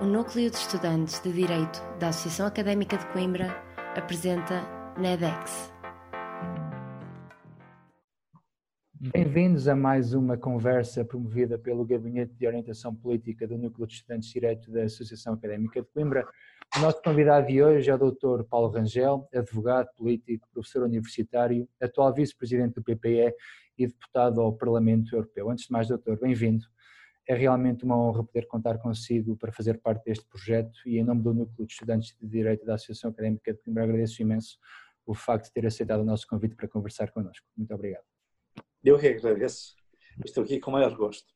O Núcleo de Estudantes de Direito da Associação Académica de Coimbra apresenta NEDEX. Bem-vindos a mais uma conversa promovida pelo Gabinete de Orientação Política do Núcleo de Estudantes de Direito da Associação Académica de Coimbra. O nosso convidado de hoje é o Dr. Paulo Rangel, advogado, político, professor universitário, atual vice-presidente do PPE e deputado ao Parlamento Europeu. Antes de mais, doutor, bem-vindo. É realmente uma honra poder contar consigo para fazer parte deste projeto e em nome do Núcleo de Estudantes de Direito da Associação Académica de Coimbra agradeço imenso o facto de ter aceitado o nosso convite para conversar connosco. Muito obrigado. Eu que agradeço. Estou aqui com o maior gosto.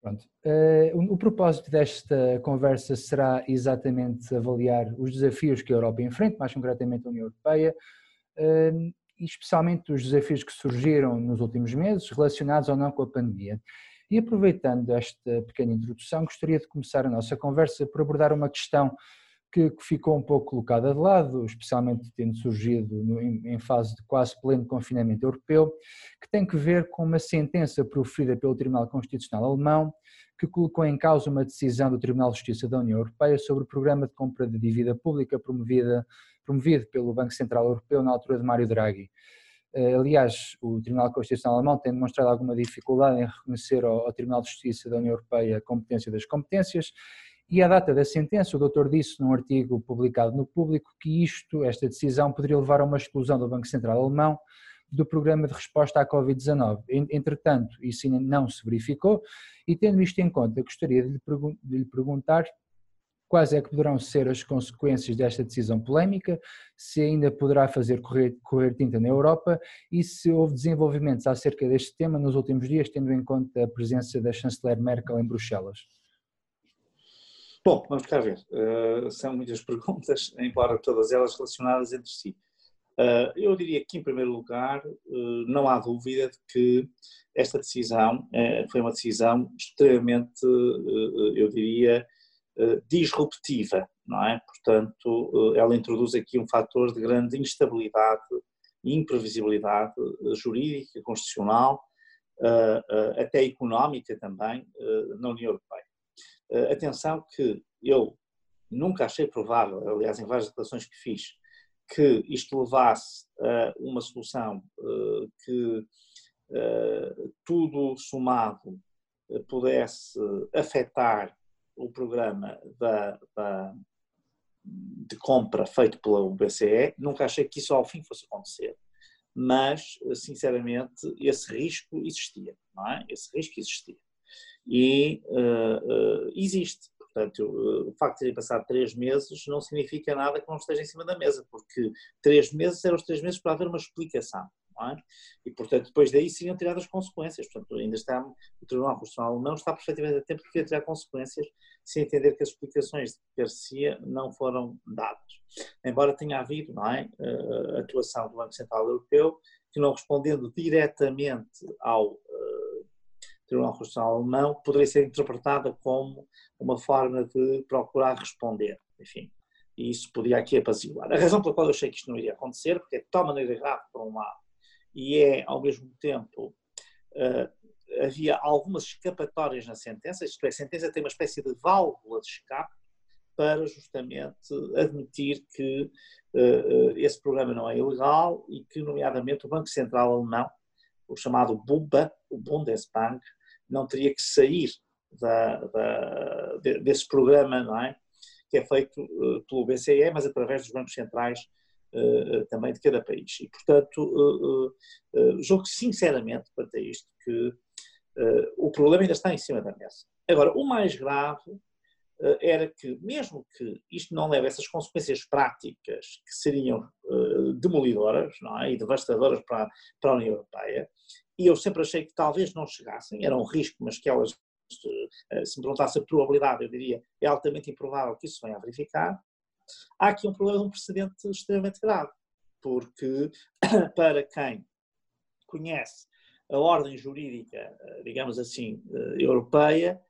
Pronto. Uh, o, propósito desta conversa será exatamente avaliar os desafios que a Europa enfrenta, mais concretamente a União Europeia, uh, e especialmente os desafios que surgiram nos últimos meses relacionados ou não com a pandemia. E aproveitando esta pequena introdução, gostaria de começar a nossa conversa por abordar uma questão que ficou um pouco colocada de lado, especialmente tendo surgido em fase de quase pleno confinamento europeu, que tem que ver com uma sentença proferida pelo Tribunal Constitucional Alemão, que colocou em causa uma decisão do Tribunal de Justiça da União Europeia sobre o programa de compra de dívida pública promovida, promovido pelo Banco Central Europeu na altura de Mário Draghi. Eh, aliás, o Tribunal Constitucional Alemão tem demonstrado alguma dificuldade em reconhecer ao, Tribunal de Justiça da União Europeia a competência das competências e à data da sentença, o doutor disse num artigo publicado no Público que isto, esta decisão, poderia levar a uma exclusão do Banco Central Alemão do programa de resposta à Covid-19. Entretanto, isso ainda não se verificou e, tendo isto em conta, gostaria de lhe, de lhe perguntar Quais é que poderão ser as consequências desta decisão polémica, se ainda poderá fazer correr, correr tinta na Europa e se houve desenvolvimentos acerca deste tema nos últimos dias, tendo em conta a presença da chanceler Merkel em Bruxelas? Bom, vamos cá ver. Uh, são muitas perguntas, embora todas elas relacionadas entre si. Uh, eu diria que, em primeiro lugar, uh, não há dúvida de que esta decisão foi uma decisão extremamente, eu diria, disruptiva, não é? Portanto, eh, ela introduz aqui um fator de grande instabilidade e imprevisibilidade eh, jurídica, constitucional, até económica também, na União Europeia. Atenção que eu nunca achei provável, aliás, em várias declarações que fiz, que isto levasse a uma solução que tudo somado pudesse afetar o programa da, da, de compra feito pela BCE, nunca achei que isso ao fim fosse acontecer, mas, sinceramente, esse risco existia, não é? Esse risco existia. E uh, uh, existe. Portanto, uh, o facto de terem passado três meses não significa nada que não esteja em cima da mesa, porque três meses eram os três meses para haver uma explicação é? E, portanto, depois daí seriam tiradas consequências. Portanto, ainda está, o Tribunal Constitucional não está perfeitamente a tempo de tirar consequências se entender que as explicações de Garcia não foram dadas. Embora tenha havido, não é, a atuação do Banco Central Europeu, que não respondendo diretamente ao uh, Tribunal Constitucional Alemão, poderia ser interpretada como uma forma de procurar responder. Enfim, e isso podia aqui apaziguar. A razão pela qual eu achei que isto não iria acontecer, porque é de tal maneira grave, por um lado, e é, ao mesmo tempo, uh, havia algumas escapatórias na sentença, isto é, a sentença tem uma espécie de válvula de escape para justamente admitir que uh, esse programa não é ilegal e que, nomeadamente, o Banco Central Alemão, o chamado BUBA, o Bundesbank, não teria que sair da, da, desse programa, não é? Que é feito pelo BCE, mas através dos bancos centrais também de cada país. E, portanto, uh, julgo sinceramente, quanto a isto, que o problema ainda está em cima da mesa. Agora, o mais grave era que, mesmo que isto não leve a essas consequências práticas que seriam demolidoras não é? e devastadoras para, para a União Europeia, e eu sempre achei que talvez não chegassem, era um risco, mas que elas, se me perguntasse a probabilidade, eu diria, é altamente improvável que isso venha a verificar, há aqui um problema de um precedente extremamente grave, porque para quem conhece a ordem jurídica, digamos assim, eh, europeia,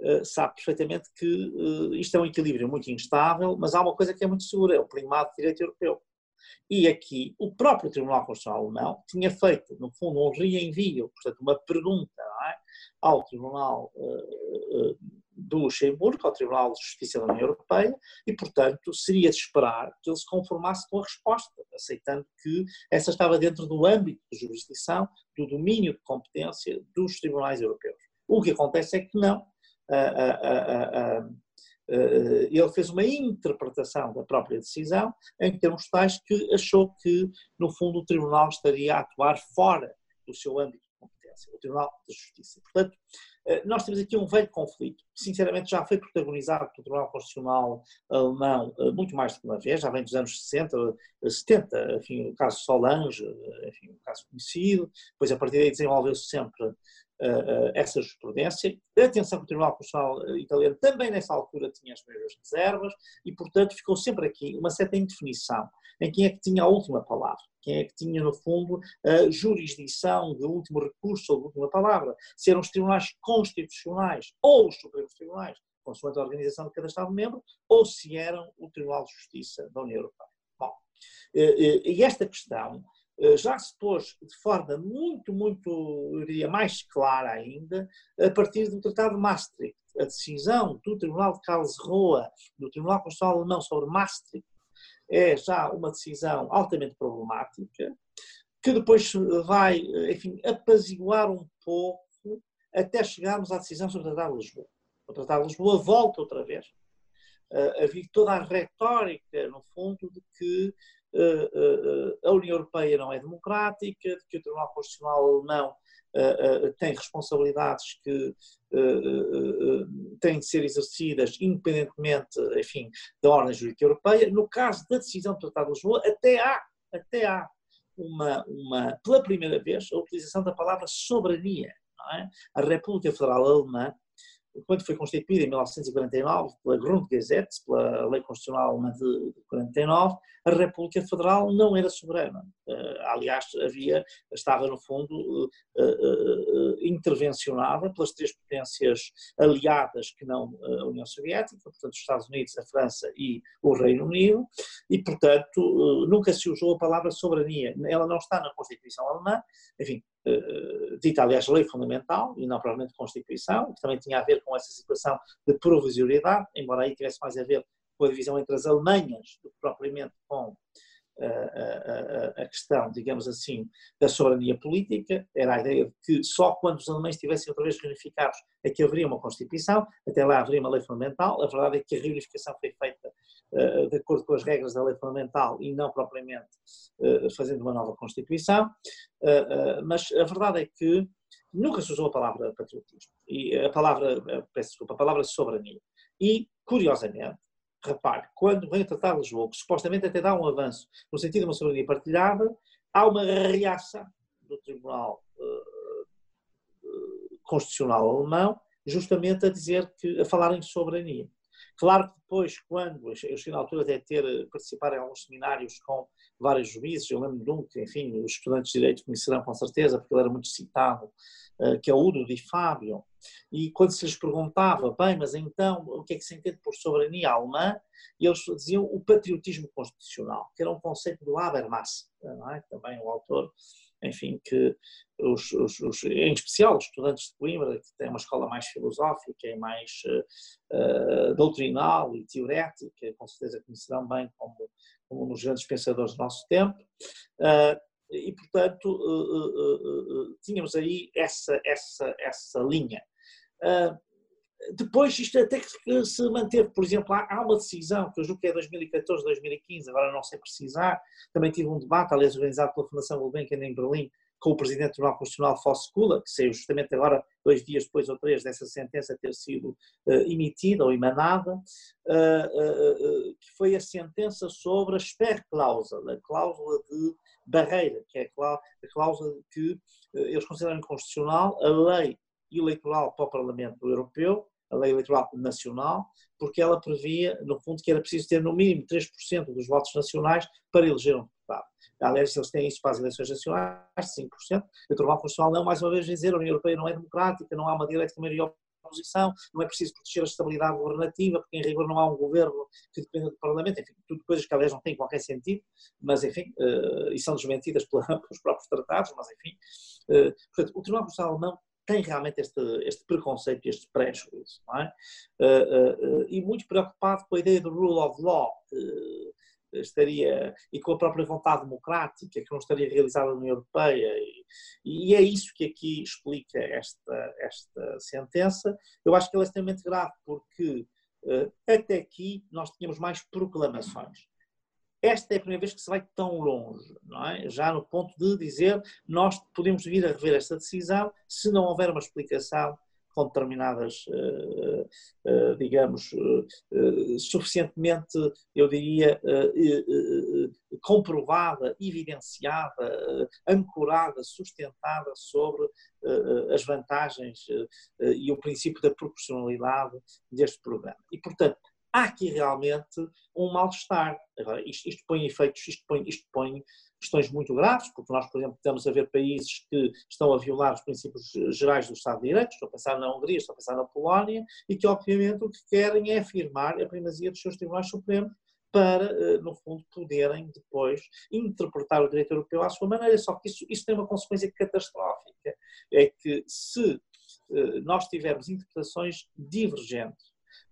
eh, sabe perfeitamente que eh, isto é um equilíbrio muito instável, mas há uma coisa que é muito segura, é o primado de direito europeu. E aqui o próprio Tribunal Constitucional Alemão tinha feito, no fundo, um reenvio, portanto, uma pergunta é? ao Tribunal do Luxemburgo ao Tribunal de Justiça da União Europeia e, portanto, seria de esperar que ele se conformasse com a resposta, aceitando que essa estava dentro do âmbito de jurisdição, do domínio de competência dos tribunais europeus. O que acontece é que não. ele fez uma interpretação da própria decisão em termos tais que achou que, no fundo, o Tribunal estaria a atuar fora do seu âmbito o Tribunal de Justiça. Portanto, nós temos aqui um velho conflito, que sinceramente já foi protagonizado pelo Tribunal Constitucional alemão eh, muito mais do que uma vez, já vem dos anos 60, 70, eh, enfim, o caso Solange, enfim, um caso conhecido, depois a partir daí desenvolveu-se sempre essa jurisprudência. Atenção que o Tribunal Constitucional Italiano também nessa altura tinha as mesmas reservas e, portanto, ficou sempre aqui uma certa indefinição em quem é que tinha a última palavra, quem é que tinha, no fundo, a jurisdição de último recurso ou de última palavra, se eram os tribunais constitucionais ou os supremos tribunais, consoante a organização de cada Estado-membro, ou se eram o Tribunal de Justiça da União Europeia. Bom, e esta questão eh, já se pôs de forma muito, muito, eu diria, mais clara ainda, a partir do Tratado de Maastricht. A decisão do Tribunal de Karlsruhe, do Tribunal Constitucional Alemão sobre Maastricht, é já uma decisão altamente problemática, que depois vai, enfim, apaziguar um pouco até chegarmos à decisão sobre o Tratado de Lisboa. O Tratado de Lisboa volta outra vez. Uh, havia toda a retórica, no fundo, de que uh, uh, a União Europeia não é democrática, de que o Tribunal Constitucional Alemão tem responsabilidades que têm de ser exercidas independentemente, enfim, da ordem jurídica europeia. No caso da decisão do Tratado de Lisboa, até há, até há uma, uma, pela primeira vez, a utilização da palavra soberania. É? A República Federal Alemã quando foi constituída em 1949 pela Grundgesetz, pela Lei Constitucional Alemã de 49, a República Federal não era soberana. Eh, aliás, havia, estava no fundo eh, eh, intervencionada pelas três potências aliadas que não a União Soviética, portanto os Estados Unidos, a França e o Reino Unido, e portanto nunca se usou a palavra soberania. Ela não está na Constituição Alemã, enfim, dita, aliás, lei fundamental e não provavelmente Constituição, que também tinha a ver com essa situação de provisoriedade, embora aí tivesse mais a ver com a divisão entre as Alemanhas do que propriamente com a, a, questão, digamos assim, da soberania política, era a ideia de que só quando os alemães estivessem outra vez reunificados é que haveria uma Constituição, até lá haveria uma lei fundamental, a verdade é que a reunificação foi feita uh, de acordo com as regras da lei fundamental e não propriamente uh, fazendo uma nova Constituição, uh, mas a verdade é que nunca se usou a palavra patriotismo, e a palavra, peço desculpa, a palavra soberania. E, curiosamente, repare, quando vem a tratar de Lisboa, que supostamente até dá um avanço no sentido de uma soberania partilhada, há uma reação do Tribunal uh, Constitucional Alemão, justamente a dizer que, a falar em soberania. Claro que depois, quando eu cheguei na altura de ter participar em alguns seminários com vários juízes, eu lembro de um que, enfim, os estudantes de Direito conhecerão com certeza, porque ele era muito citado, eh, que é o Udo Di Fábio, e quando se lhes perguntava, bem, mas então o que é que se entende por soberania alemã, eles diziam o patriotismo constitucional, que era um conceito do Habermas, é? também o autor, enfim, que os, os, os, em especial os estudantes de Coimbra, que têm uma escola mais filosófica e mais uh, doutrinal e teorética, com certeza conhecerão bem como, como um dos grandes pensadores do nosso tempo, uh, e, portanto, uh, uh, tínhamos aí essa, essa, essa linha. Depois, isto até que se manteve, por exemplo, há, uma decisão, que eu julgo que é 2014, 2015, agora não sei precisar, também tive um debate, aliás, organizado pela Fundação Gulbenkian em Berlim, com o Presidente do Tribunal Constitucional, Fosse Kula, que saiu justamente agora, dois dias depois ou três dessa sentença ter sido uh, emitida ou emanada, uh, uh, que foi a sentença sobre a Sperrklausel, a cláusula de barreira, que é a cláusula que eles consideram inconstitucional a lei eleitoral para o Parlamento Europeu, a lei eleitoral nacional, porque ela previa, no fundo, que era preciso ter no mínimo 3% dos votos nacionais para eleger um deputado. Aliás, eles têm isso para as eleições nacionais, 5%. O Tribunal Constitucional não, mais uma vez, dizer a União Europeia não é democrática, não há uma direita maioria oposição, não é preciso proteger a estabilidade governativa, porque em rigor não há um governo que dependa do Parlamento, enfim, tudo coisas que aliás não têm qualquer sentido, mas enfim, uh, e são desmentidas pelos próprios tratados, mas enfim. Uh, portanto, o Tribunal Constitucional Alemão tem realmente este, este preconceito, este prejuízo, não é? Uh, uh, e muito preocupado com a ideia do rule of law, estaria, e com a própria vontade democrática que não estaria realizada na União Europeia, e, e, é isso que aqui explica esta, esta sentença. Eu acho que ela é extremamente grave, porque até aqui nós tínhamos mais proclamações esta é a primeira vez que se vai tão longe, é? Já no ponto de dizer nós podemos vir a rever esta decisão se não houver uma explicação com determinadas, eh, eh, digamos, eh, suficientemente, eu diria, comprovada, evidenciada, ancorada, sustentada sobre as vantagens e o princípio da proporcionalidade deste programa. E, portanto, há aqui realmente um mal-estar. Isto, isto, põe efeitos, isto põe, isto põe questões muito graves, porque nós, por exemplo, estamos a ver países que estão a violar os princípios gerais do Estado de Direito, estou a pensar na Hungria, estou a pensar na Polónia, e que, obviamente, o que querem é afirmar a primazia dos seus tribunais supremos para, eh, no fundo, poderem depois interpretar o direito europeu à sua maneira. Só que isso, isso tem uma consequência catastrófica. É que se eh, nós tivermos interpretações divergentes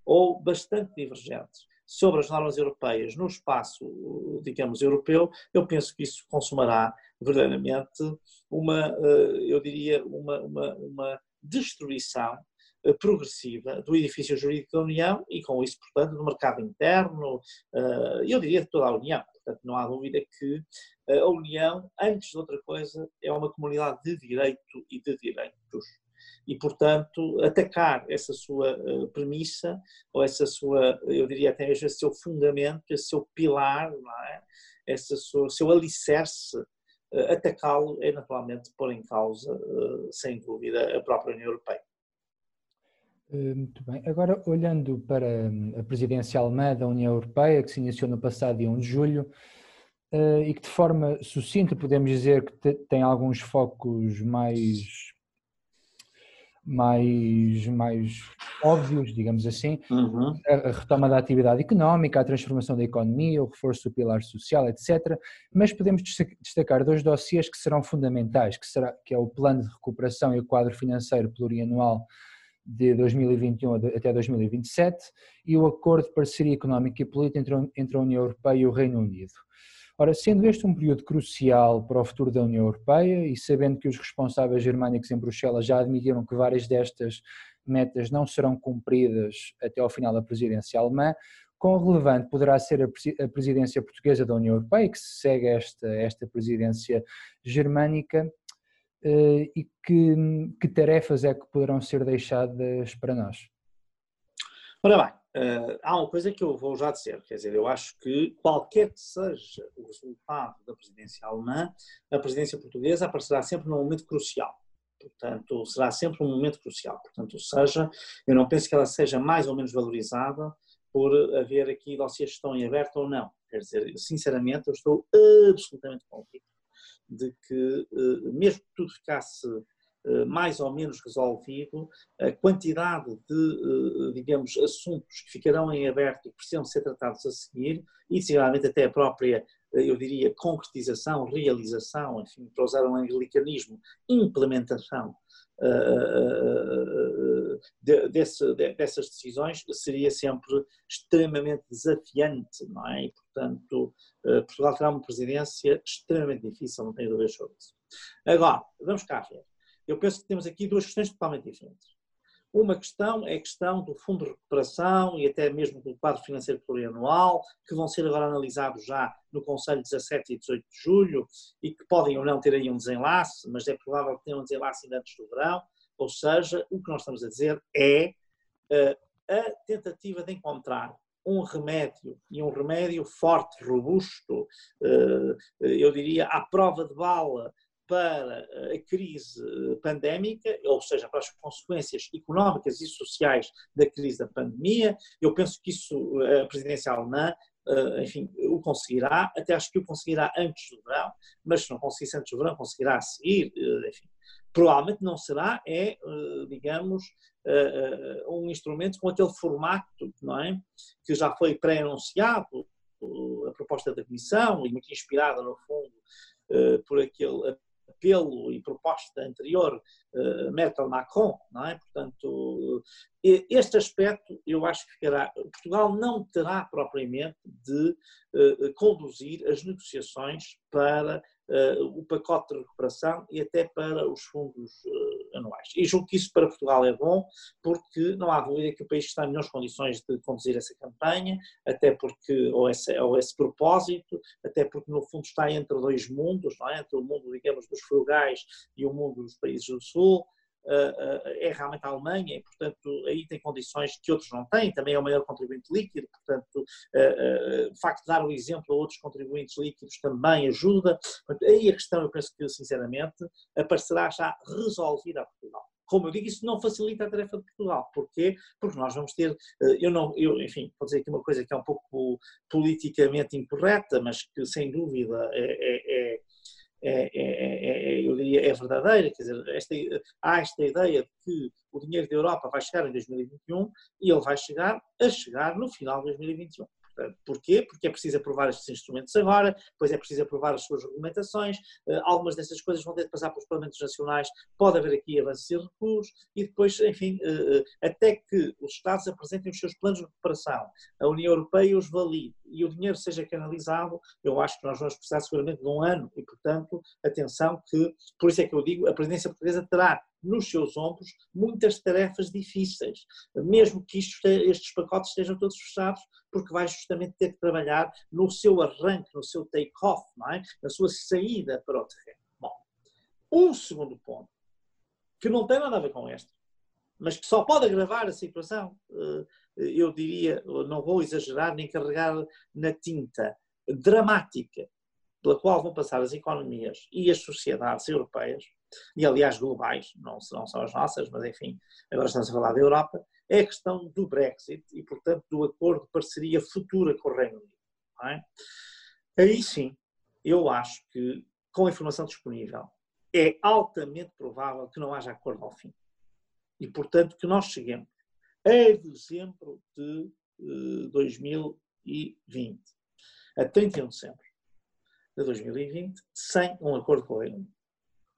ou bastante divergentes sobre as normas europeias no espaço, digamos, europeu, eu penso que isso consumará verdadeiramente uma, eh, eu diria, uma, uma, uma destruição eh, progressiva do edifício jurídico da União e com isso, portanto, do mercado interno, eh, eu diria de toda a União. Portanto, não há dúvida que a União, antes de outra coisa, é uma comunidade de direito e de direitos e, portanto, atacar essa sua eh, premissa, ou essa sua, eu diria até mesmo esse seu fundamento, esse seu pilar, não é? esse seu, seu alicerce, eh, atacá-lo é naturalmente pôr em causa, eh, sem dúvida, a própria União Europeia. Muito bem. Agora, olhando para hum, a presidência alemã da União Europeia, que se iniciou no passado dia 1 de julho, e que de forma sucinta podemos dizer que tem alguns focos mais mais, mais óbvios, digamos assim, uhum. a retoma da atividade económica, a transformação da economia, o reforço do pilar social, etc. Mas podemos destacar dois dossiês que serão fundamentais, que, será, que é o plano de recuperação e o quadro financeiro plurianual de 2021 até 2027 e o acordo de parceria económica e política entre, entre a União Europeia e o Reino Unido. Ora, sendo este um período crucial para o futuro da União Europeia e sabendo que os responsáveis germânicos em Bruxelas já admitiram que várias destas metas não serão cumpridas até ao final da presidência alemã, quão relevante poderá ser a presidência portuguesa da União Europeia, que segue esta, esta presidência germânica, eh, e que, que tarefas é que poderão ser deixadas para nós? Ora bem, Uh, há uma coisa que eu vou já dizer, quer dizer, eu acho que qualquer que seja o resultado da presidência alemã, a presidência portuguesa aparecerá sempre num momento crucial. Portanto, será sempre um momento crucial. Portanto, seja, eu não penso que ela seja mais ou menos valorizada por haver aqui dossiês que estão em aberto ou não. Quer dizer, sinceramente, eu estou absolutamente convicto de que, uh, mesmo que tudo ficasse eh, mais ou menos resolvido, a quantidade de, eh, digamos, assuntos que ficarão em aberto e que precisam ser tratados a seguir, e seguramente até a própria, eh, eu diria, concretização, realização, enfim, para usar um anglicanismo, implementação dessas decisões seria sempre extremamente desafiante, não é? E, portanto, Portugal terá uma presidência extremamente difícil, não tenho dúvidas sobre isso. Agora, vamos cá ver eu penso que temos aqui duas questões totalmente diferentes. Uma questão é a questão do fundo de recuperação e até mesmo do quadro financeiro plurianual, que vão ser agora analisados já no Conselho 17 e 18 de julho e que podem ou não ter aí um desenlace, mas é provável que tenham um desenlace ainda antes do verão. Ou seja, o que nós estamos a dizer é uh, a tentativa de encontrar um remédio e um remédio forte, robusto, uh, eu diria à prova de bala para a crise pandémica, ou seja, para as consequências económicas e sociais da crise da pandemia. Eu penso que isso a presidência alemã, eh, enfim, o conseguirá, até acho que o conseguirá antes do verão, mas se não conseguisse antes do verão, conseguirá a seguir, eh, enfim. Provavelmente não será, é, eh, digamos, um instrumento com aquele formato, não é? Que já foi pré-anunciado, a proposta da Comissão, e muito inspirada, no fundo, por aquele apelo e proposta anterior Merkel-Macron, não é? Portanto, este aspecto eu acho que ficará. Portugal não terá propriamente de conduzir as negociações para uh, o pacote de recuperação e até para os fundos uh, anuais. E julgo que isso para Portugal é bom, porque não há dúvida que o país está em melhores condições de conduzir essa campanha, até porque, ou esse, ou esse propósito, até porque no fundo está entre dois mundos, não é? entre o mundo, digamos, dos frugais e o mundo dos países do Sul, é realmente a Alemanha e, portanto, aí tem condições que outros não têm, também é o maior contribuinte líquido, portanto, o facto de dar o exemplo a outros contribuintes líquidos também ajuda. Portanto, aí a questão, eu penso que, sinceramente, aparecerá já resolvida a Portugal. Como eu digo, isso não facilita a tarefa de Portugal. Porquê? Porque nós vamos ter, eu não, eu, enfim, vou dizer aqui uma coisa que é um pouco politicamente incorreta, mas que sem dúvida é, é, é é, é, é, eu diria, é verdadeira, quer dizer, esta, há esta ideia de que o dinheiro da Europa vai chegar em 2021 e ele vai chegar a chegar no final de 2021. Porquê? Porque é preciso aprovar estes instrumentos agora, depois é preciso aprovar as suas regulamentações, eh, algumas dessas coisas vão ter de passar pelos Parlamentos Nacionais, pode haver aqui avanços e recuos, e depois, enfim, eh, eh, até que os Estados apresentem os seus planos de recuperação, a União Europeia os valide e o dinheiro seja canalizado, eu acho que nós vamos precisar seguramente de um ano, e portanto, atenção que, por isso é que eu digo, a presidência portuguesa terá nos seus ombros muitas tarefas difíceis, mesmo que isto, estes pacotes estejam todos fechados, porque vai justamente ter que trabalhar no seu arranque, no seu take-off, é? na sua saída para o terreno. Bom, um segundo ponto, que não tem nada a ver com este, mas que só pode agravar a situação, eh, eu diria, não vou exagerar nem carregar na tinta dramática pela qual vão passar as economias e as sociedades europeias, e aliás globais, não, não são as nossas, mas enfim, agora estamos a falar da Europa, é a questão do Brexit e, portanto, do acordo de parceria futura com o Reino Unido. É? Aí sim, eu acho que, com a informação disponível, é altamente provável que não haja acordo ao fim. E, portanto, que nós cheguemos a dezembro de 2020, eh, a 31 de dezembro de 2020, sem um acordo com o Reino Unido.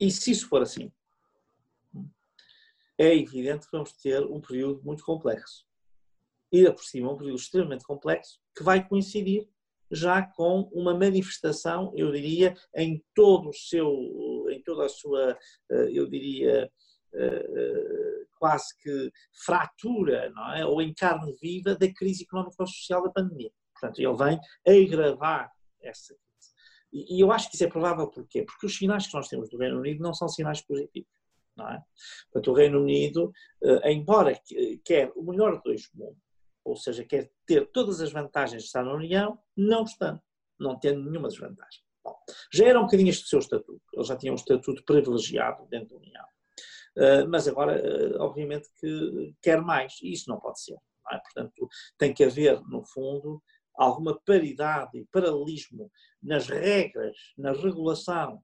E se isso for assim, é evidente que vamos ter um período muito complexo. E, por cima, um período extremamente complexo que vai coincidir já com uma manifestação, eu diria, em todo o seu, em toda a sua, eh, eu diria, eh, quase que fratura, não é? ou em carne viva da crise económica e social da pandemia. Portanto, ele vem agravar essa. E eu acho que isso é provável porquê? Porque os sinais que nós temos do Reino Unido não são sinais positivos. Não é? Portanto, o Reino Unido, eh, embora quer o melhor de dois mundos, ou seja, quer ter todas as vantagens de estar na União, não está, não tendo nenhuma desvantagem. Bom, já era um bocadinho este o seu estatuto, eles já tinham um estatuto privilegiado dentro da União. Eh, mas agora, eh, obviamente, que quer mais, e isso não pode ser. Não é? Portanto, tem que haver, no fundo, alguma paridade e paralelismo nas regras, na regulação,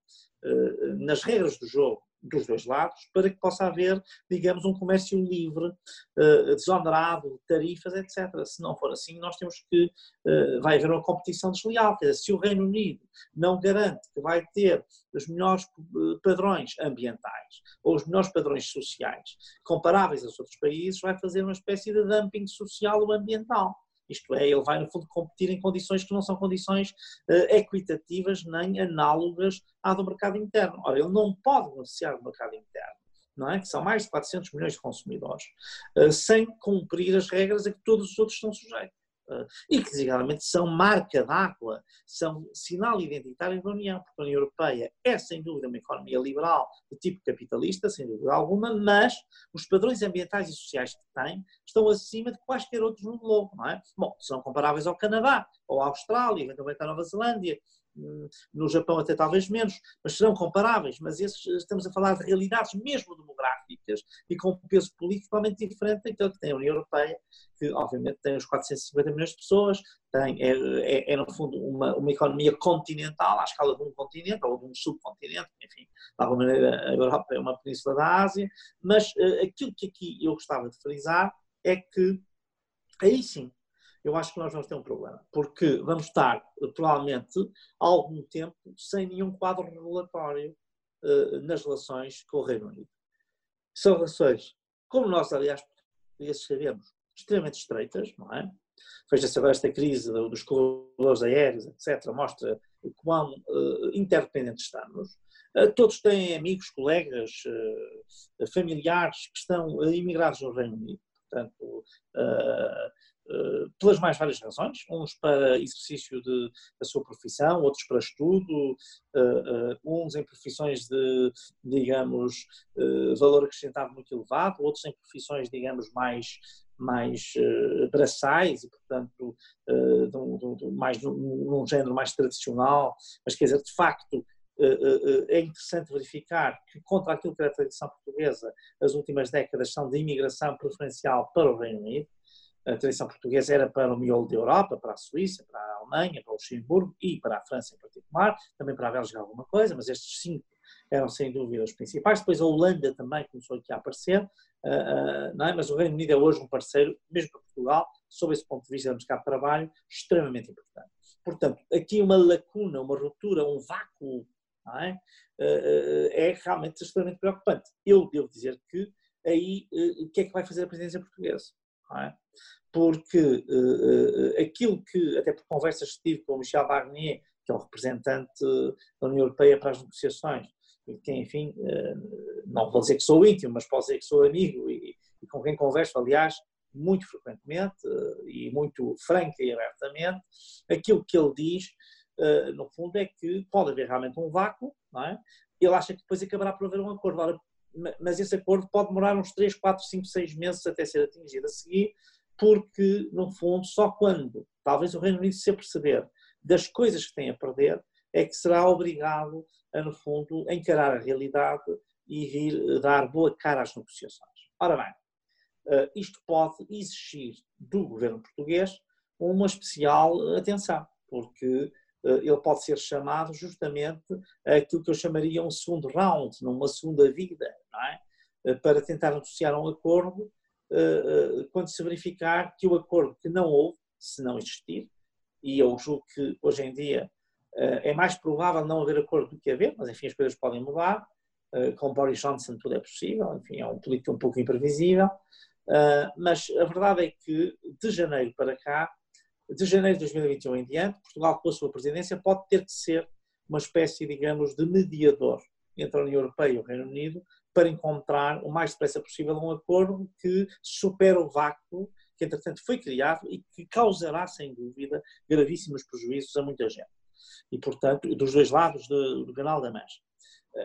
nas regras do jogo dos dois lados, para que possa haver, digamos, um comércio livre, uh, desonerado, tarifas, etc. Se não for assim, nós temos que, uh, vai haver uma competição desleal. Quer dizer, se o Reino Unido não garante que vai ter os melhores eh, padrões ambientais ou os melhores padrões sociais comparáveis aos outros países, vai fazer uma espécie de dumping social ou ambiental. Isto é, ele vai, no fundo, competir em condições que não são condições uh, equitativas nem análogas à do mercado interno. Ora, ele não pode beneficiar do mercado interno, não é? que são mais de 400 milhões de consumidores, uh, sem cumprir as regras a que todos os outros estão sujeitos. E que, designadamente, são marca d'água, são sinal identitário da União, porque a União Europeia é, sem dúvida, uma economia liberal de tipo capitalista, sem dúvida alguma, mas os padrões ambientais e sociais que tem estão acima de quaisquer outros no globo, não é? Bom, são comparáveis ao Canadá, ou à Austrália, eventualmente à Nova Zelândia, no Japão até talvez menos, mas serão comparáveis, mas esses, estamos a falar de realidades mesmo demográficas e com um peso político totalmente diferente daquele que tem a União Europeia, que obviamente tem os 450 milhões de pessoas, tem, é, é, é no fundo uma, uma economia continental, à escala de um continente ou de um subcontinente, enfim, de alguma maneira a Europa é uma península da Ásia, mas uh, aquilo que aqui eu gostava de frisar é que aí sim eu acho que nós vamos ter um problema, porque vamos estar, provavelmente, algum tempo sem nenhum quadro regulatório nas relações com o Reino Unido. São relações, como nós, aliás, sabemos, extremamente estreitas, não é? Veja-se agora esta crise dos corredores aéreos, etc., mostra quão uh, interdependentes estamos. Uh, todos têm amigos, colegas, uh, familiares que estão imigrados no Reino Unido. Portanto, eh, pelas mais várias razões, uns para exercício de, da sua profissão, outros para estudo, eh, eh, uns em profissões de, digamos, valor acrescentado muito elevado, outros em profissões, digamos, mais, mais braçais e, portanto, de um, de um, mais num, num género mais tradicional, mas quer dizer, de facto, é interessante verificar que, contra aquilo que era a tradição portuguesa, as últimas décadas são de imigração preferencial para o Reino Unido a tradição portuguesa era para o miolo da Europa, para a Suíça, para a Alemanha, para o Luxemburgo e para a França em particular, também para a Bélgica alguma coisa, mas estes cinco eram sem dúvida os principais. Depois a Holanda também começou aqui a aparecer, não é? mas o Reino Unido é hoje um parceiro, mesmo para Portugal, sob esse ponto de vista do mercado de trabalho, extremamente importante. Portanto, aqui uma lacuna, uma ruptura, um vácuo, é? é? realmente extremamente preocupante. Eu devo dizer que aí o que é que vai fazer a presidência portuguesa? É? Porque uh, aquilo que, até por conversas que tive com o Michel Barnier, que é o representante da União Europeia para as negociações, e quem, enfim, uh, não vou dizer que sou íntimo, mas posso dizer que sou amigo e, e com quem converso, aliás, muito frequentemente e muito franca e abertamente, aquilo que ele diz, no fundo, é que pode haver realmente um vácuo, não é? Ele acha que depois acabará por haver um acordo. Ora, mas esse acordo pode demorar uns 3, 4, 5, 6 meses até ser atingido a seguir, porque, no fundo, só quando talvez o Reino Unido se aperceber das coisas que tem a perder, é que será obrigado a, no fundo, encarar a realidade e vir dar boa cara às negociações. Ora bem, eh, isto pode exigir do governo português uma especial atenção, porque eh, ele pode ser chamado justamente aquilo que eu chamaria um segundo round, numa segunda vida, é? Eh, para tentar negociar um acordo quando se verificar que o acordo que não houve, se não existir, e eu julgo que hoje em dia é mais provável não haver acordo do que haver, mas enfim as coisas podem mudar, com Boris Johnson tudo é possível, enfim é um político um pouco imprevisível, mas a verdade é que de janeiro para cá de janeiro de 2021 em diante, Portugal, com a sua presidência, pode ter que ser uma espécie, digamos, de mediador entre a União Europeia e o Reino Unido para encontrar o mais depressa possível um acordo que supere o vácuo que, entretanto, foi criado e que causará, sem dúvida, gravíssimos prejuízos a muita gente. E, portanto, dos dois lados do, do canal da Mancha.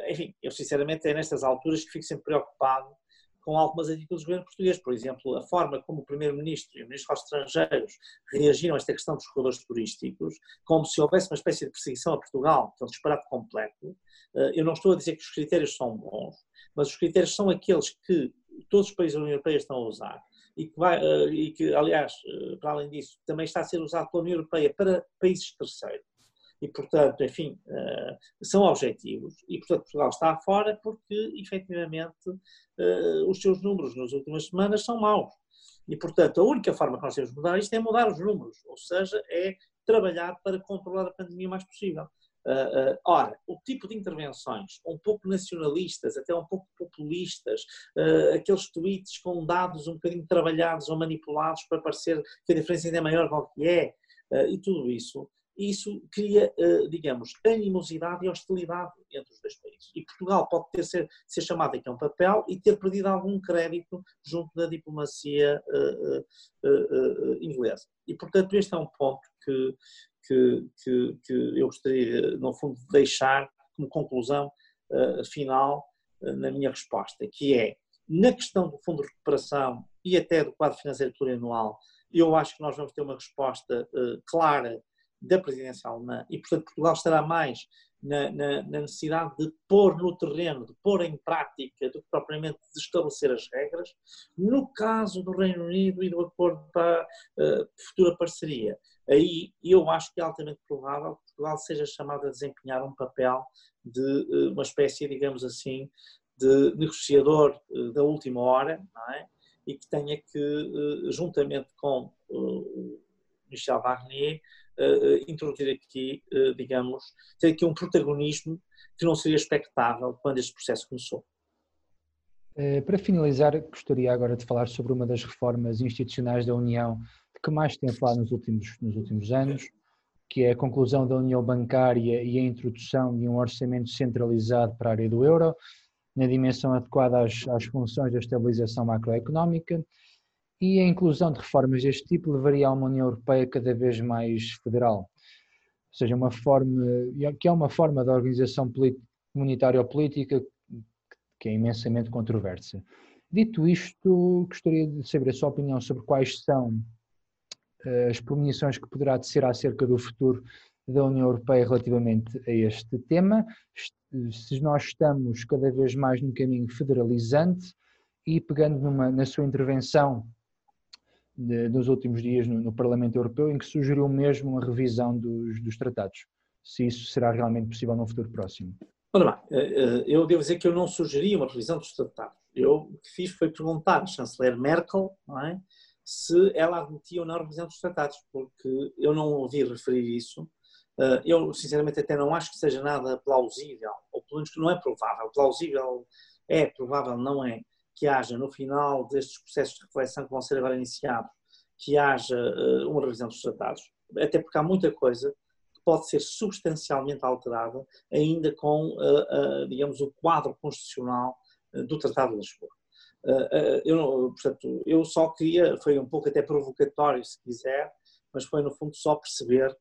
Enfim, eu sinceramente é nestas alturas que fico sempre preocupado com algumas atitudes do governo português. Por exemplo, a forma como o Primeiro-Ministro e o Ministro dos Estrangeiros reagiram a esta questão dos corredores turísticos, como se houvesse uma espécie de perseguição a Portugal, que é um disparate completo. Eh, eu não estou a dizer que os critérios são bons, mas os critérios são aqueles que todos os países da União Europeia estão a usar e que, vai, eh, e que aliás, eh, para além disso, também está a ser usado pela União Europeia para países terceiros e, portanto, enfim, eh, são objetivos e, portanto, Portugal está fora porque, efetivamente, eh, os seus números nas últimas semanas são maus. E, portanto, a única forma que nós temos de mudar isto é mudar os números, ou seja, é trabalhar para controlar a pandemia o mais possível. Uh, ora, o tipo de intervenções, um pouco nacionalistas, até um pouco populistas, aqueles tweets com dados um bocadinho trabalhados ou manipulados para parecer que a diferença ainda é maior do que é, e tudo isso, isso cria, eh, digamos, animosidade e hostilidade entre os dois países. E Portugal pode ter ser, ser chamado aqui a um papel e ter perdido algum crédito junto da diplomacia uh, uh, inglesa. E, portanto, este é um ponto que, que, que, que eu gostaria, no fundo, de deixar como conclusão final na minha resposta, que é, na questão do Fundo de Recuperação e até do quadro financeiro plurianual, eu acho que nós vamos ter uma resposta clara da presidência alemã e, portanto, Portugal estará mais na, na, na, necessidade de pôr no terreno, de pôr em prática, do que propriamente de estabelecer as regras. No caso do Reino Unido e do acordo para uh, futura parceria, aí eu acho que é altamente provável que Portugal seja chamado a desempenhar um papel de uh, uma espécie, digamos assim, de negociador uh, da última hora, não é? E que tenha que, juntamente com Michel Barnier, introduzir aqui, digamos, ter aqui um protagonismo que não seria expectável quando este processo começou. Para finalizar, gostaria agora de falar sobre uma das reformas institucionais da União que mais tem falado nos últimos, nos últimos anos, que é a conclusão da União Bancária e a introdução de um orçamento centralizado para a área do euro, na dimensão adequada às, às funções da estabilização macroeconómica, e a inclusão de reformas deste tipo levaria a uma União Europeia cada vez mais federal. Ou seja, uma forma, que é uma forma de organização comunitária ou política que é imensamente controversa. Dito isto, gostaria de saber a sua opinião sobre quais são eh, as premonições que poderá ser acerca do futuro da União Europeia relativamente a este tema, se nós estamos cada vez mais num caminho federalizante e pegando numa, na sua intervenção de, nos últimos dias no, no, Parlamento Europeu, em que sugeriu mesmo uma revisão dos, dos tratados, se isso será realmente possível no futuro próximo. Ora bem, eh, eh, eu devo dizer que eu não sugeri uma revisão dos tratados. Eu o que fiz foi perguntar à chanceler Merkel é, se ela admitia ou não a revisão dos tratados, porque eu não ouvi referir isso. Eh, eu, sinceramente, até não acho que seja nada plausível, ou pelo menos que não é provável. Plausível é, provável não é, que haja no final destes processos de reflexão que vão ser agora iniciados, que haja uma revisão dos tratados. Até porque há muita coisa pode ser substancialmente alterada ainda com, uh, uh, digamos, o quadro constitucional do Tratado de Lisboa. eu, portanto, eu só queria, foi um pouco até provocatório, se quiser, mas foi no fundo só perceber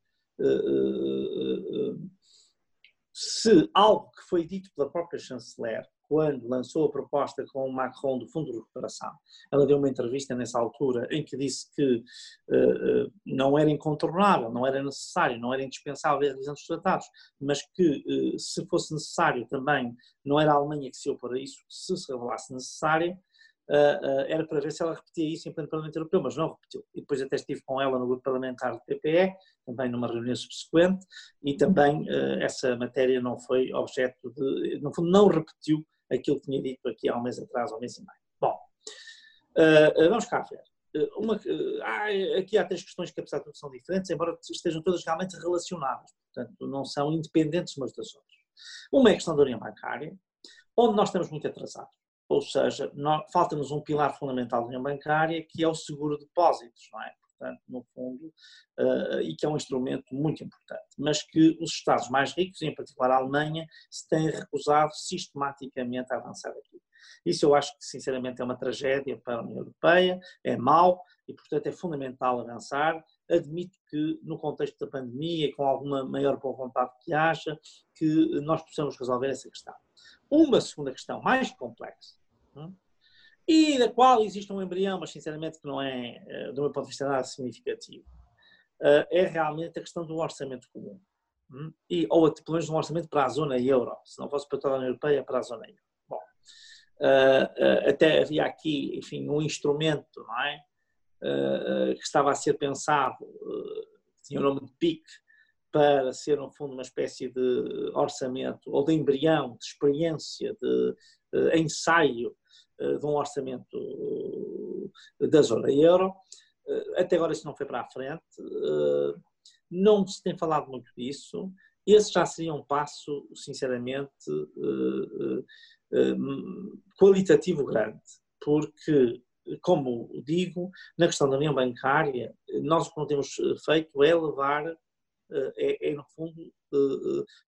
se algo que foi dito pela própria chanceler quando lançou a proposta com o Macron do Fundo de Recuperação. Ela deu uma entrevista nessa altura em que disse que uh, não era incontornável, não era necessário, não era indispensável a revisão dos tratados, mas que uh, se fosse necessário também, não era a Alemanha que se opôs a isso, se se revelasse necessário, uh, era para ver se ela repetia isso em pleno Parlamento Europeu, mas não repetiu. E depois até estive com ela no grupo parlamentar do PPE, também numa reunião subsequente, e também essa matéria não foi objeto de, no fundo, não repetiu aquilo que tinha dito aqui há um mês atrás, um mês e meio. Bom, uh, vamos cá ver. Uh, uma, uh, aqui há três questões que, apesar de tudo, são diferentes, embora estejam todas realmente relacionadas, portanto, não são independentes umas das outras. Uma é a questão da União Bancária, onde nós estamos muito atrasados. Ou seja, falta-nos um pilar fundamental da União Bancária, que é o seguro de depósitos, não é? Portanto, no fundo, uh, e que é um instrumento muito importante, mas que os Estados mais ricos, em particular a Alemanha, se têm recusado sistematicamente a avançar aqui. Isso eu acho que, sinceramente, é uma tragédia para a União Europeia, é mau e, portanto, é fundamental avançar. Admito que, no contexto da pandemia, com alguma maior boa vontade que haja, que nós possamos resolver essa questão. Uma segunda questão mais complexa, hum, e da qual existe um embrião, mas sinceramente que não é, eh, do meu ponto de vista, nada significativo, eh, é realmente a questão do orçamento comum. Hum? E, ou pelo menos um orçamento para a zona euro, se não fosse para toda a União Europeia, para a zona euro. Bom, eh, até havia aqui, enfim, um instrumento, não é? que estava a ser pensado, tinha o nome de PIC, para ser, no fundo, uma espécie de orçamento ou de embrião, de experiência, de ensaio de um orçamento eh, da zona euro. Eh, até agora isso não foi para a frente, não se tem falado muito disso. Esse já seria um passo, sinceramente, qualitativo grande, porque, como digo, na questão da União Bancária, nós o que não temos feito é levar, é, é no fundo,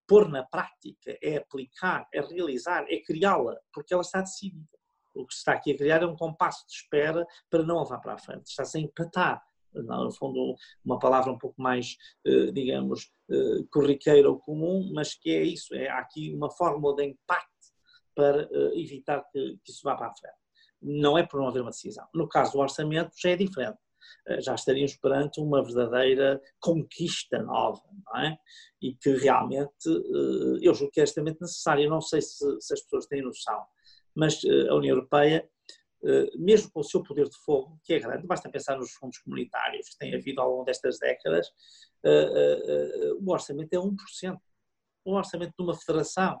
pôr na prática, é aplicar, é realizar, é criá-la, porque ela está decidida o que se está aqui a criar é um compasso de espera para não levar para a frente. Está-se a empatar. No fundo, uma palavra um pouco mais, eh, digamos, eh, corriqueira ou comum, mas que é isso. É, há aqui uma fórmula de empate para eh, evitar que, que isso vá para a frente. Não é por não haver uma decisão. No caso do orçamento, já é diferente já estaríamos perante uma verdadeira conquista nova, não é? E que realmente eu julgo que é extremamente necessária. Não sei se, se as pessoas têm noção mas eh, a União Europeia, eh, mesmo com o seu poder de fogo, que é grande, basta pensar nos fundos comunitários que têm havido ao longo destas décadas, eh, o orçamento é 1%. O orçamento de uma federação,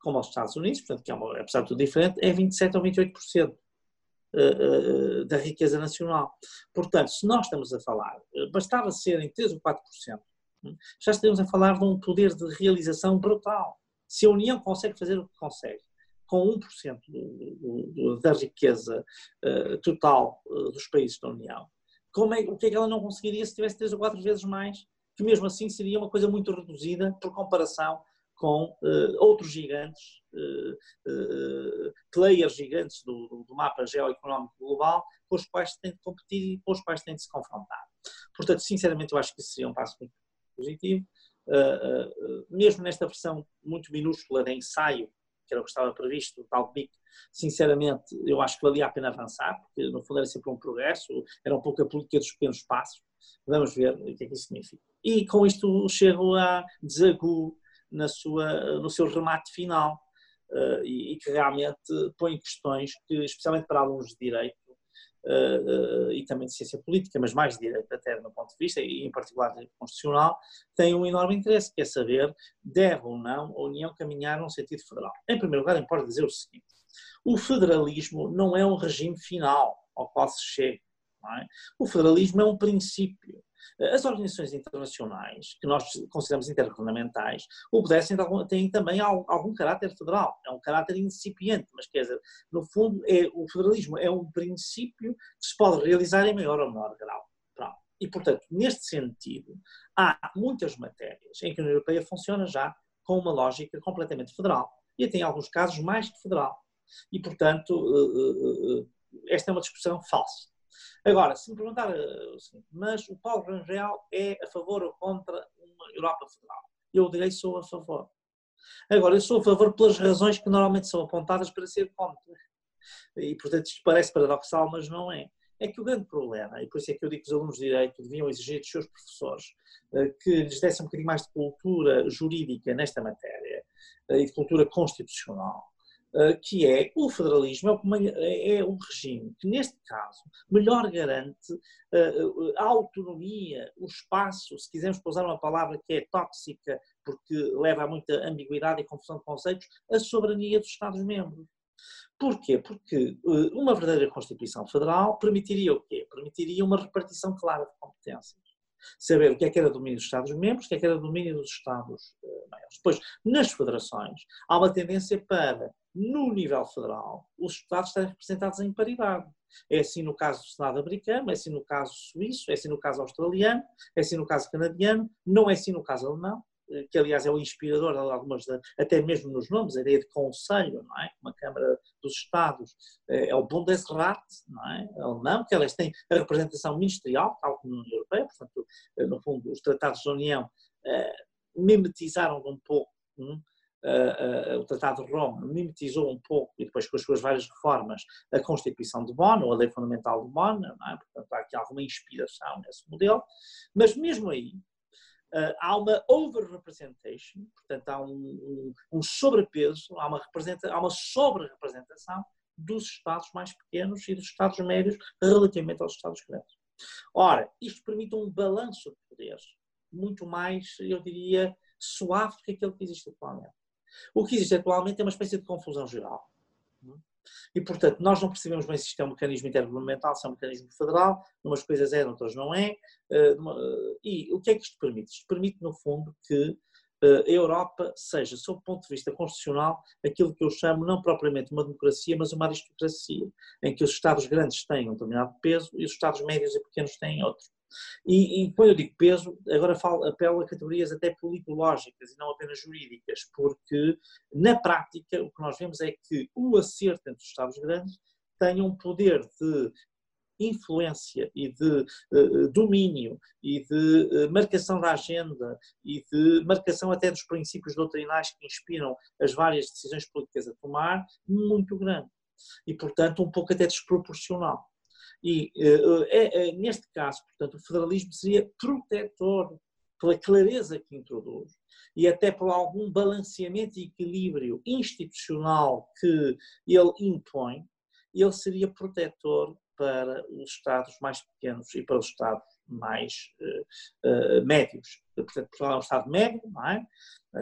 como os Estados Unidos, portanto, que é uma, apesar de tudo diferente, é 27% ou 28% da riqueza nacional. Portanto, se nós estamos a falar, bastava serem 3 ou 4% Já estaríamos a falar de um poder de realização brutal. Se a União consegue fazer o que consegue, com 1% do, do, da riqueza uh, total uh, dos países da União, como é, o que é que ela não conseguiria se tivesse três ou quatro vezes mais? Que mesmo assim seria uma coisa muito reduzida por comparação com uh, outros gigantes, players gigantes do, do, mapa geoeconómico global, com os quais se tem de competir e com os quais se tem de se confrontar. Portanto, sinceramente, eu acho que isso seria um passo muito positivo. mesmo nesta versão muito minúscula de ensaio que era o que estava previsto, o tal PIC, sinceramente, eu acho que valia a pena avançar, porque no fundo era sempre um progresso, era um pouco a política dos pequenos passos. Vamos ver o que é que isso significa. E com isto chego a Desagu na sua, no seu remate final, uh, e, que realmente põe questões que, especialmente para alunos de direito, e também de ciência política, mas mais de direito até meu ponto de vista, e em particular de constitucional, tem um enorme interesse, que é saber deve ou não a União caminhar num sentido federal. Em primeiro lugar, importa dizer o seguinte, o federalismo não é um regime final ao qual se chega. É? O federalismo é um princípio. As organizações internacionais, que nós consideramos intergovernamentais, obedecem, têm também algum caráter federal. É um caráter incipiente, mas quer dizer, no fundo, é, o federalismo é um princípio que se pode realizar em maior ou menor grau. E, portanto, neste sentido, há muitas matérias em que a União Europeia funciona já com uma lógica completamente federal. E tem, em alguns casos, mais que federal. E, portanto, eh, eh, eh, esta é uma discussão falsa. Agora, se me perguntar eh, mas o Paulo Rangel é a favor ou contra uma Europa Federal? Eu direi sou a favor. Agora, eu sou a favor pelas razões que normalmente são apontadas para ser contra. E, portanto, isto parece paradoxal, mas não é. É que o grande problema, e por isso é que eu digo que os alunos de Direito deviam exigir dos seus professores eh, que lhes dessem um bocadinho mais de cultura jurídica nesta matéria eh, e de cultura constitucional, que é o federalismo, é, é um regime que, neste caso, melhor garante eh, a autonomia, o espaço, se quisermos usar uma palavra que é tóxica, porque leva a muita ambiguidade e confusão de conceitos, a soberania dos Estados-membros. Porquê? Porque eh, uma verdadeira Constituição Federal permitiria o quê? Permitiria uma repartição clara de competências saber o que é que era domínio dos Estados-membros, o que é que era domínio dos Estados maiores. Depois, nas federações, há uma tendência para no nível federal, os Estados estarem representados em paridade. É assim no caso do Senado americano, é assim no caso suíço, é assim no caso australiano, é assim no caso canadiano, não é assim no caso alemão, eh, que aliás é o inspirador de algumas, até mesmo nos nomes, a ideia de conselho, não é? Uma Câmara dos Estados, eh, é o Bundesrat, não é? Alemão, que elas têm a representação ministerial, tal como na União Europeia, portanto, eh, no fundo, os tratados da União mimetizaram um pouco uh, uh, o Tratado de Roma mimetizou um pouco, e depois com as suas várias reformas, a Constituição de Bonn, ou a Lei Fundamental de Bonn, é? portanto há aqui alguma inspiração nesse modelo, mas mesmo aí uh, há uma over-representation, portanto há um, um, um sobrepeso, há uma, há uma sobre-representação dos Estados mais pequenos e dos Estados médios relativamente aos Estados grandes. Ora, isto permite um balanço de poderes muito mais, eu diria, suave que aquele que existe atualmente. O que existe atualmente é uma espécie de confusão geral. E, portanto, nós não percebemos bem se isto é um mecanismo intergovernamental, se é um mecanismo federal, umas coisas é, outras não é. Eh, e o que é que isto permite? Isto permite, no fundo, que eh, a Europa seja, sob o ponto de vista constitucional, aquilo que eu chamo não propriamente uma democracia, mas uma aristocracia, em que os Estados grandes têm um determinado peso e os Estados médios e pequenos têm outro. E, e quando eu digo peso, agora falo, apelo a categorias até politológicas e não apenas jurídicas, porque na prática o que nós vemos é que o acerto entre os Estados grandes tem um poder de influência e de uh, domínio e de uh, marcação da agenda e de marcação até dos princípios doutrinais que inspiram as várias decisões políticas a tomar, muito grande. E, portanto, um pouco até desproporcional. E uh, é, é, neste caso, portanto, o federalismo seria protetor pela clareza que introduz e até por algum balanceamento e equilíbrio institucional que ele impõe, ele seria protetor para os Estados mais pequenos e para os Estados mais uh, uh, médios. Portanto, Portugal é um Estado médio, não é?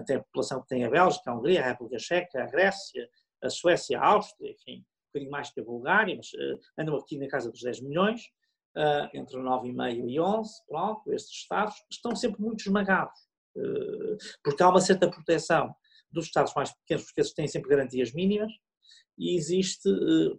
Tem a população que tem a Bélgica, a Hungria, a República Checa, a Grécia, a Suécia, a Áustria, enfim, bocadinho mais que a Bulgária, mas uh, andam aqui na casa dos 10 milhões, uh, entre 9,5 e 11, pronto, estes Estados estão sempre muito esmagados, uh, porque há uma certa proteção dos Estados mais pequenos, porque esses têm sempre garantias mínimas, e existe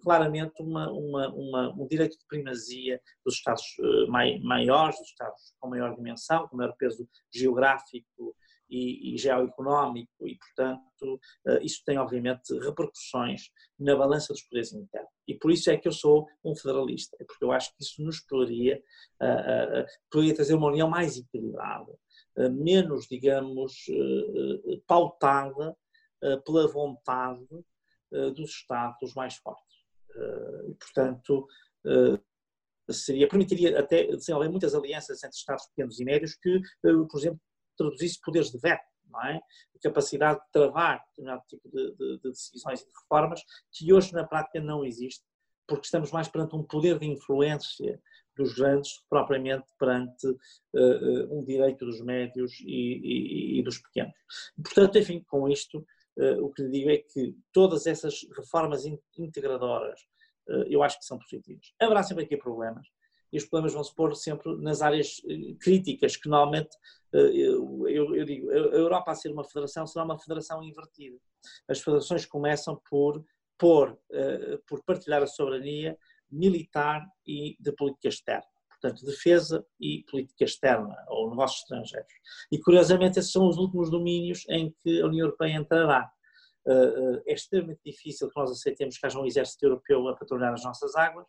claramente uma, uma, uma, um direito de primazia dos Estados mai, maiores, dos Estados com maior dimensão, com maior peso geográfico e, e geoeconómico, e, portanto, uh, isso tem, obviamente, repercussões na balança dos poderes internos. E por isso é que eu sou um federalista, é porque eu acho que isso nos poderia, uh, uh, poderia trazer uma união mais equilibrada, menos, digamos, pautada pela vontade dos Estados mais fortes. e, portanto, seria, permitiria até desenvolver muitas alianças entre Estados pequenos e médios que, por exemplo, traduzisse poderes de veto, não é? A capacidade de travar determinado tipo de, de, de, decisões e de reformas que hoje na prática não existe, porque estamos mais perante um poder de influência dos grandes propriamente perante uh, um direito dos médios e, e, e, dos pequenos. Portanto, enfim, com isto, uh, o que lhe digo é que todas essas reformas integradoras uh, eu acho que são positivas. Haverá sempre aqui problemas, e os problemas vão se pôr sempre nas áreas eh, críticas, que normalmente, eh, eu, eu, digo, a Europa a ser uma federação será uma federação invertida. As federações começam por, por, eh, por partilhar a soberania militar e de política externa. Portanto, defesa e política externa, ou negócios estrangeiros. E, curiosamente, esses são os últimos domínios em que a União Europeia entrará. É extremamente difícil que nós aceitemos que haja um exército europeu a patrulhar as nossas águas,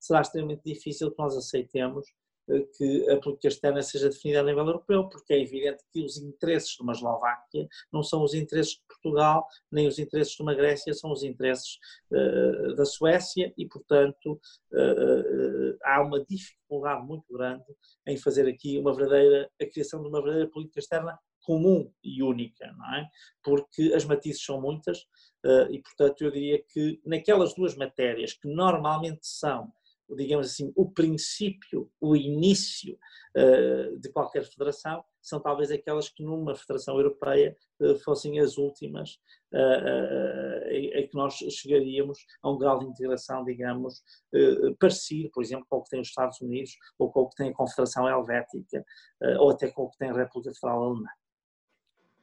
será extremamente difícil que nós aceitemos eh, que a política externa seja definida a nível europeu, porque é evidente que os interesses de uma Eslováquia não são os interesses de Portugal, nem os interesses de uma Grécia, são os interesses uh, da Suécia e, portanto, uh, uh, há uma dificuldade muito grande em fazer aqui uma verdadeira, a criação de uma verdadeira política externa comum e única, não é? Porque as matizes são muitas e, portanto, eu diria que naquelas duas matérias que normalmente são digamos assim, o princípio, o início uh, de qualquer federação, são talvez aquelas que numa federação europeia uh, fossem as últimas uh, em que nós chegaríamos a um grau de integração, digamos, parecido, por exemplo, com o que tem os Estados Unidos, ou com o que tem a Confederação Helvética, ou até com o que tem a República Federal Alemã.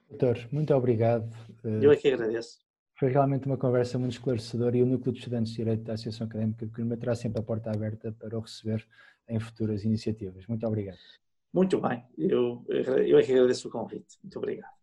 Doutor, muito obrigado. Eu é que agradeço. Foi realmente uma conversa muito esclarecedora e o Núcleo de Estudantes de Direito da Associação Académica que me terá sempre a porta aberta para o receber em futuras iniciativas. Muito obrigado. Muito bem, eu, eu agradeço o convite. Muito obrigado.